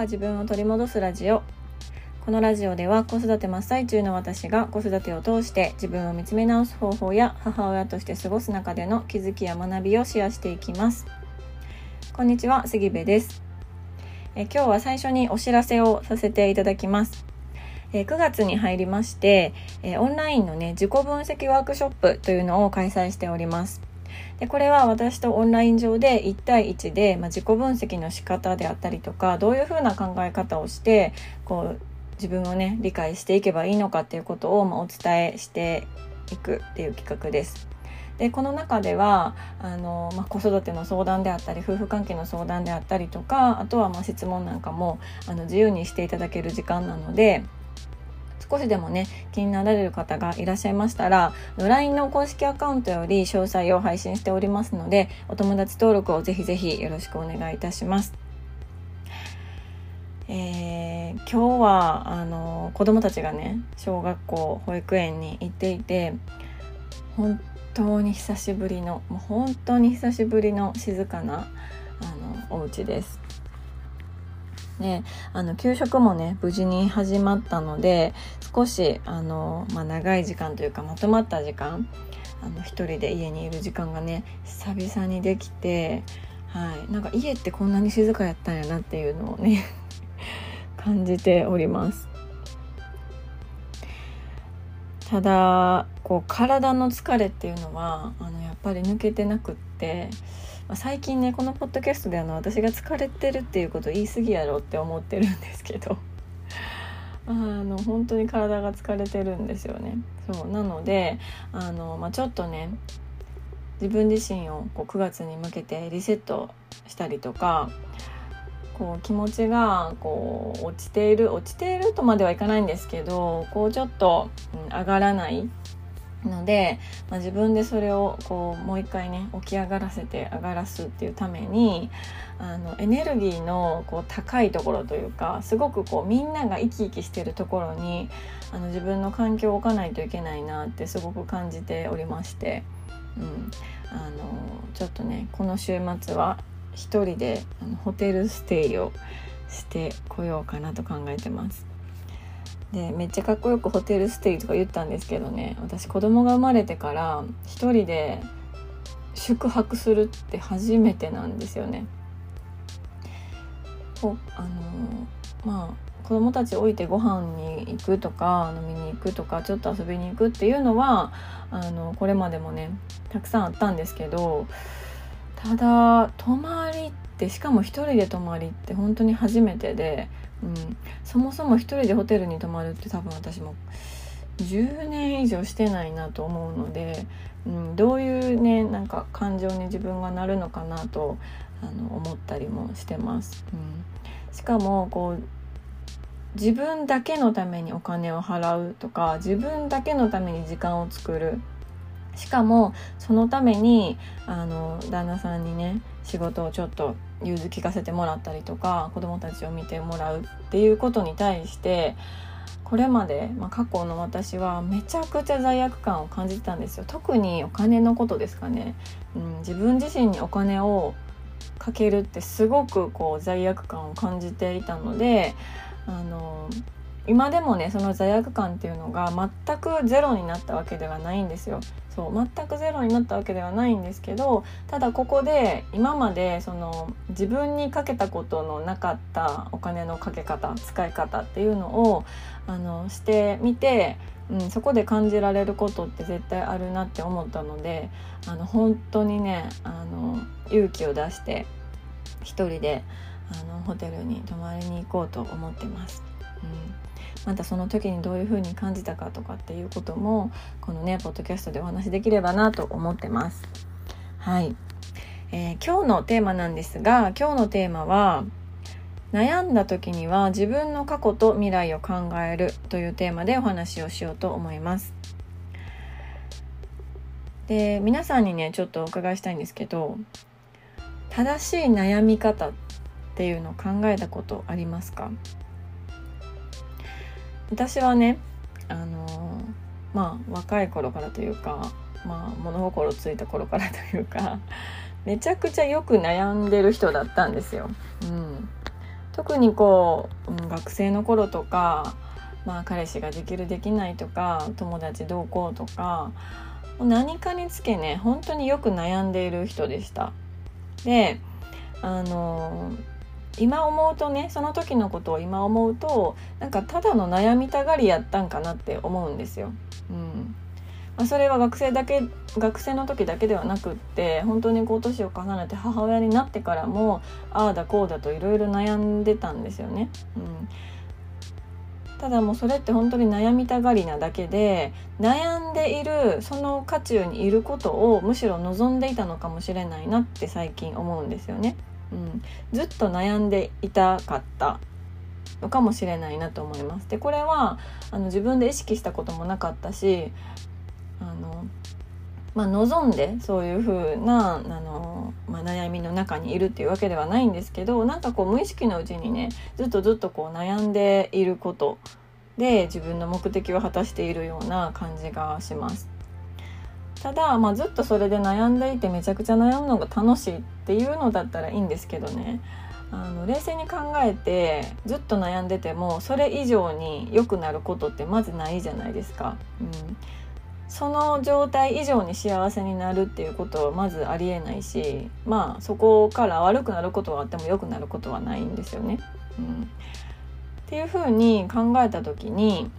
が自分を取り戻すラジオ。このラジオでは子育て真っ最中の私が子育てを通して自分を見つめ直す方法や母親として過ごす中での気づきや学びをシェアしていきます。こんにちは杉部です。え今日は最初にお知らせをさせていただきます。え9月に入りまして、えオンラインのね自己分析ワークショップというのを開催しております。でこれは私とオンライン上で1対1で、まあ、自己分析の仕方であったりとかどういうふうな考え方をしてこう自分をね理解していけばいいのかっていうことを、まあ、お伝えしていくっていう企画です。でこの中ではあの、まあ、子育ての相談であったり夫婦関係の相談であったりとかあとはま質問なんかもあの自由にしていただける時間なので少しでもね気になられる方がいらっしゃいましたら LINE の公式アカウントより詳細を配信しておりますのでお友達登録をぜひぜひよろしくお願いいたします。えー、今日はあの子供たちがね小学校保育園に行っていて本当に久しぶりのもう本当に久しぶりの静かなあのお家です。であの給食もね無事に始まったので少しあの、まあ、長い時間というかまとまった時間あの一人で家にいる時間がね久々にできて、はい、なんか家ってこんなに静かやったんやなっていうのをね 感じております。ただこう体の疲れっていうのはあのやっぱり抜けてなくってまあ、最近ねこのポッドキャストであの私が疲れてるっていうこと言い過ぎやろって思ってるんですけど。あの本当に体が疲れてるんですよね。そうなのであの、まあ、ちょっとね自分自身をこう9月に向けてリセットしたりとかこう気持ちがこう落ちている落ちているとまではいかないんですけどこうちょっと、上がらないので、まあ、自分でそれをこうもう一回ね起き上がらせて上がらすっていうためにあのエネルギーのこう高いところというかすごくこうみんなが生き生きしてるところにあの自分の環境を置かないといけないなってすごく感じておりまして、うん、あのちょっとねこの週末は一人であのホテルステイをしてこようかなと考えてます。でめっちゃかっこよくホテルステイとか言ったんですけどね私子供が生まれてから一人で宿泊するって初めてなんですよね。こあのまあ子供たち置いてご飯に行くとか飲みに行くとかちょっと遊びに行くっていうのはあのこれまでもねたくさんあったんですけどただ泊まりってしかも一人で泊まりって本当に初めてでうん、そもそも一人でホテルに泊まるって多分私も10年以上してないなと思うので、うん、どういうねなんか感情に自分がなるのかなとあの思ったりもしてます。うん、しかもこう自分だけのためにお金を払うとか自分だけのために時間を作るしかもそのためにあの旦那さんにね仕事をちょっと融通聞かせてもらったりとか子供たちを見てもらうっていうことに対してこれまで、まあ、過去の私はめちゃくちゃ罪悪感を感じてたんですよ特にお金のことですかね、うん、自分自身にお金をかけるってすごくこう罪悪感を感じていたのであの今でもねその罪悪感っていうのが全くゼロになったわけではないんですよ。そう全くゼロになったわけではないんですけどただここで今までその自分にかけたことのなかったお金のかけ方使い方っていうのをあのしてみて、うん、そこで感じられることって絶対あるなって思ったのであの本当にねあの勇気を出して一人であのホテルに泊まりに行こうと思ってます。うんまたその時にどういう風に感じたかとかっていうこともこのねポッドキャストでお話しできればなと思ってます。はい、えー、今日のテーマなんですが今日のテーマは悩んだ時には自分の過去と未来を考えるというテーマでお話をしようと思います。で皆さんにねちょっとお伺いしたいんですけど正しい悩み方っていうのを考えたことありますか？私はねあのまあ若い頃からというかまあ物心ついた頃からというか めちゃくちゃよく悩んでる人だったんですよ。うん、特にこう、学生の頃とか、まあ、彼氏ができるできないとか友達どうこうとか何かにつけね本当によく悩んでいる人でした。であの今思うとねその時のことを今思うとなんかただの悩みたがりやったんかなって思うんですよ。うんまあ、それは学生だけ学生の時だけではなくって本当にこう年を重ねて母親になってからもああだこうだといろいろ悩んでたんですよね。うんただもうそれって本当に悩みたがりなだけで悩んでいるその渦中にいることをむしろ望んでいたのかもしれないなって最近思うんですよね。うん、ずっと悩んでいたかったのかもしれないなと思います。でこれはあの自分で意識したこともなかったしあの、まあ、望んでそういう風なあの、まあ、悩みの中にいるっていうわけではないんですけどなんかこう無意識のうちにねずっとずっとこう悩んでいることで自分の目的を果たしているような感じがします。ただ、まあ、ずっとそれで悩んでいてめちゃくちゃ悩むのが楽しいっていうのだったらいいんですけどねあの冷静に考えてずっと悩んでてもそれ以上に良くなることってまずないじゃないですか。うん、その状態以上に幸せになるっていうことはまずありえないしまあそこから悪くなることはあっても良くなることはないんですよね。うん、っていうふうに考えた時に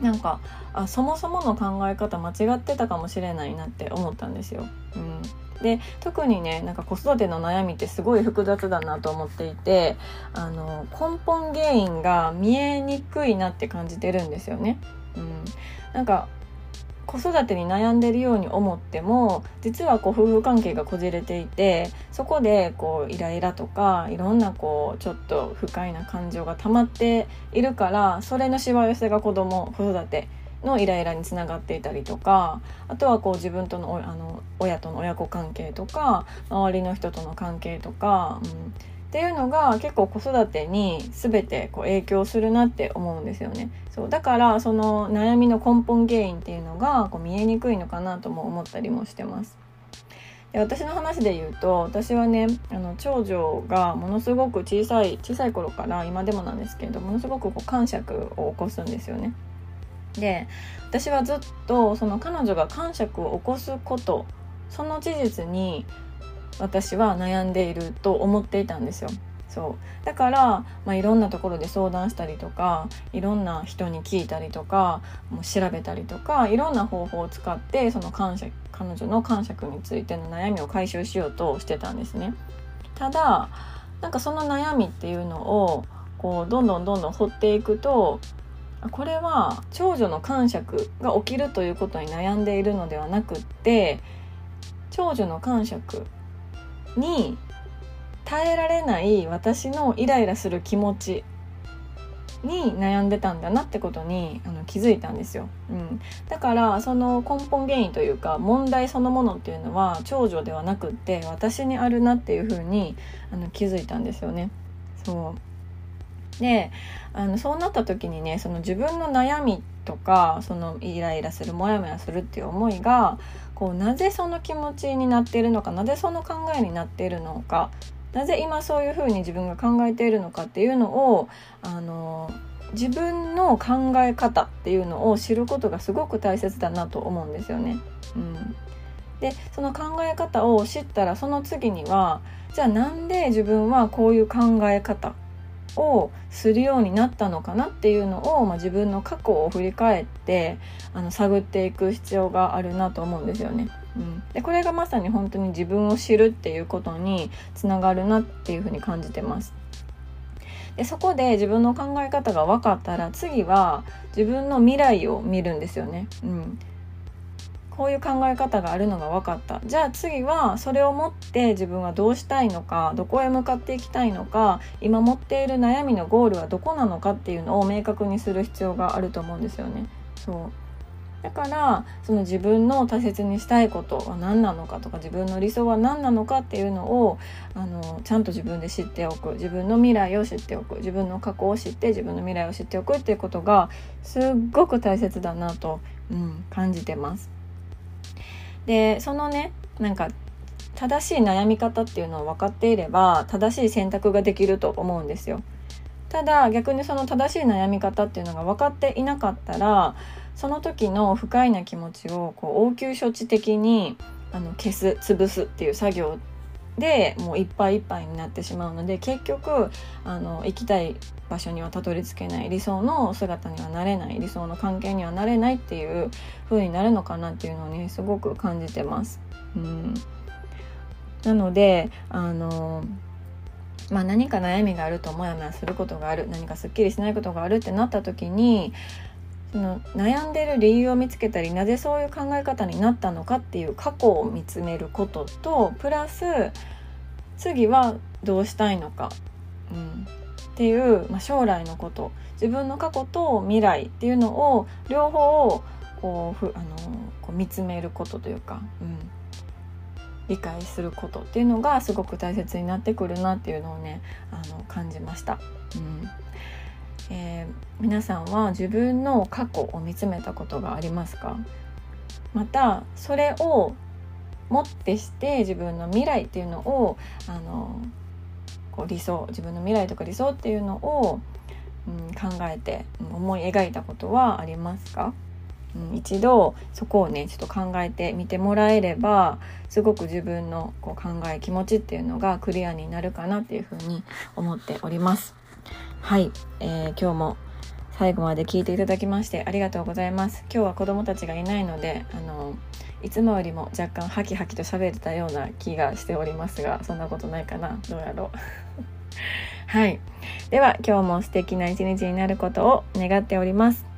なんかあそもそもの考え方間違ってたかもしれないなって思ったんですよ。うん、で特にねなんか子育ての悩みってすごい複雑だなと思っていてあの根本原因が見えにくいなって感じてるんですよね。うん、なんか子育てに悩んでるように思っても実はこう夫婦関係がこじれていてそこでこうイライラとかいろんなこうちょっと不快な感情が溜まっているからそれのしわ寄せが子供子育てのイライラにつながっていたりとかあとはこう自分とのあの親との親子関係とか周りの人との関係とか、うん、っていうのが結構子育てに全てこう影響するなって思うんですよね。そうだからその悩みの根本原因っていうのがこう見えにくいのかなとも思ったりもしてます。で私の話で言うと私はねあの長女がものすごく小さい小さい頃から今でもなんですけどものすごくこう感触を起こすんですよね。で私はずっとその彼女が感触を起こすことその事実に私は悩んでいると思っていたんですよ。そうだから、まあ、いろんなところで相談したりとかいろんな人に聞いたりとかもう調べたりとかいろんな方法を使ってその感謝彼女の感触についての悩みを解消しようとしてたんですね。ただなんかその悩みっていうのをこうどんどんどんどん掘っていくとこれは長女の感触が起きるということに悩んでいるのではなくって長女の感触に耐えられない私のイライラする気持ちに悩んでたんだなってことにあの気づいたんですよ、うん、だからその根本原因というか問題そのものっていうのは長女ではなくって私にあるなっていうふうにあの気づいたんですよね。そう。であのそうなった時にねその自分の悩みとかそのイライラするモヤモヤするっていう思いがこうなぜその気持ちになっているのかなぜその考えになっているのかなぜ今そういうふうに自分が考えているのかっていうのをあの自分の考え方っていうのを知ることがすごく大切だなと思うんですよね。うん、でその考え方を知ったらその次にはじゃあなんで自分はこういう考え方をするようになったのかなっていうのを、まあ、自分の過去を振り返ってあの探っていく必要があるなと思うんですよね。うん、でこれがまさに本当に自分を知るっていうことにつながるなっていうふうに感じてます。でそこで自分の考え方が分かったら次は自分の未来を見るんですよね。うん、こういう考え方があるのが分かったじゃあ次はそれを持って自分はどうしたいのかどこへ向かっていきたいのか今持っている悩みのゴールはどこなのかっていうのを明確にする必要があると思うんですよね。そうだからその自分の大切にしたいことは何なのかとか自分の理想は何なのかっていうのをあのちゃんと自分で知っておく自分の未来を知っておく自分の過去を知って自分の未来を知っておくっていうことがすっごく大切だなと、うん、感じてます。でそのねなんか正しい悩み方っていうのを分かっていれば正しい選択ができると思うんですよ。ただ逆にその正しい悩み方っていうのが分かっていなかったらその時の不快な気持ちをこう応急処置的にあの消す潰すっていう作業でもういっぱいいっぱいになってしまうので結局あの行きたい場所にはたどり着けない理想の姿にはなれない理想の関係にはなれないっていう風になるのかなっていうのをねすごく感じてます。うん。なのであのまあ、何か悩みがあるとモヤモヤすることがある何かすっきりしないことがあるってなった時にその悩んでる理由を見つけたりなぜそういう考え方になったのかっていう過去を見つめることとプラス次はどうしたいのか、うん、っていう、まあ、将来のこと自分の過去と未来っていうのを両方こうふあのこう見つめることというか、うん、理解することっていうのがすごく大切になってくるなっていうのをねあの感じました。うん。えー、皆さんは自分の過去を見つめたことがありますか？またそれをもってして自分の未来っていうのをあのこう理想自分の未来とか理想っていうのを、うん、考えて思い描いたことはありますか？うん、一度そこをねちょっと考えてみてもらえればすごく自分のこう考え気持ちっていうのがクリアになるかなっていうふうに思っております。はい、えー、今日も最後まで聞いていただきましてありがとうございます。今日は子供たちがいないのであのいつもよりも若干ハキハキと喋れたような気がしておりますがそんなことないかな。どうやろう。はい。では今日も素敵な一日になることを願っております。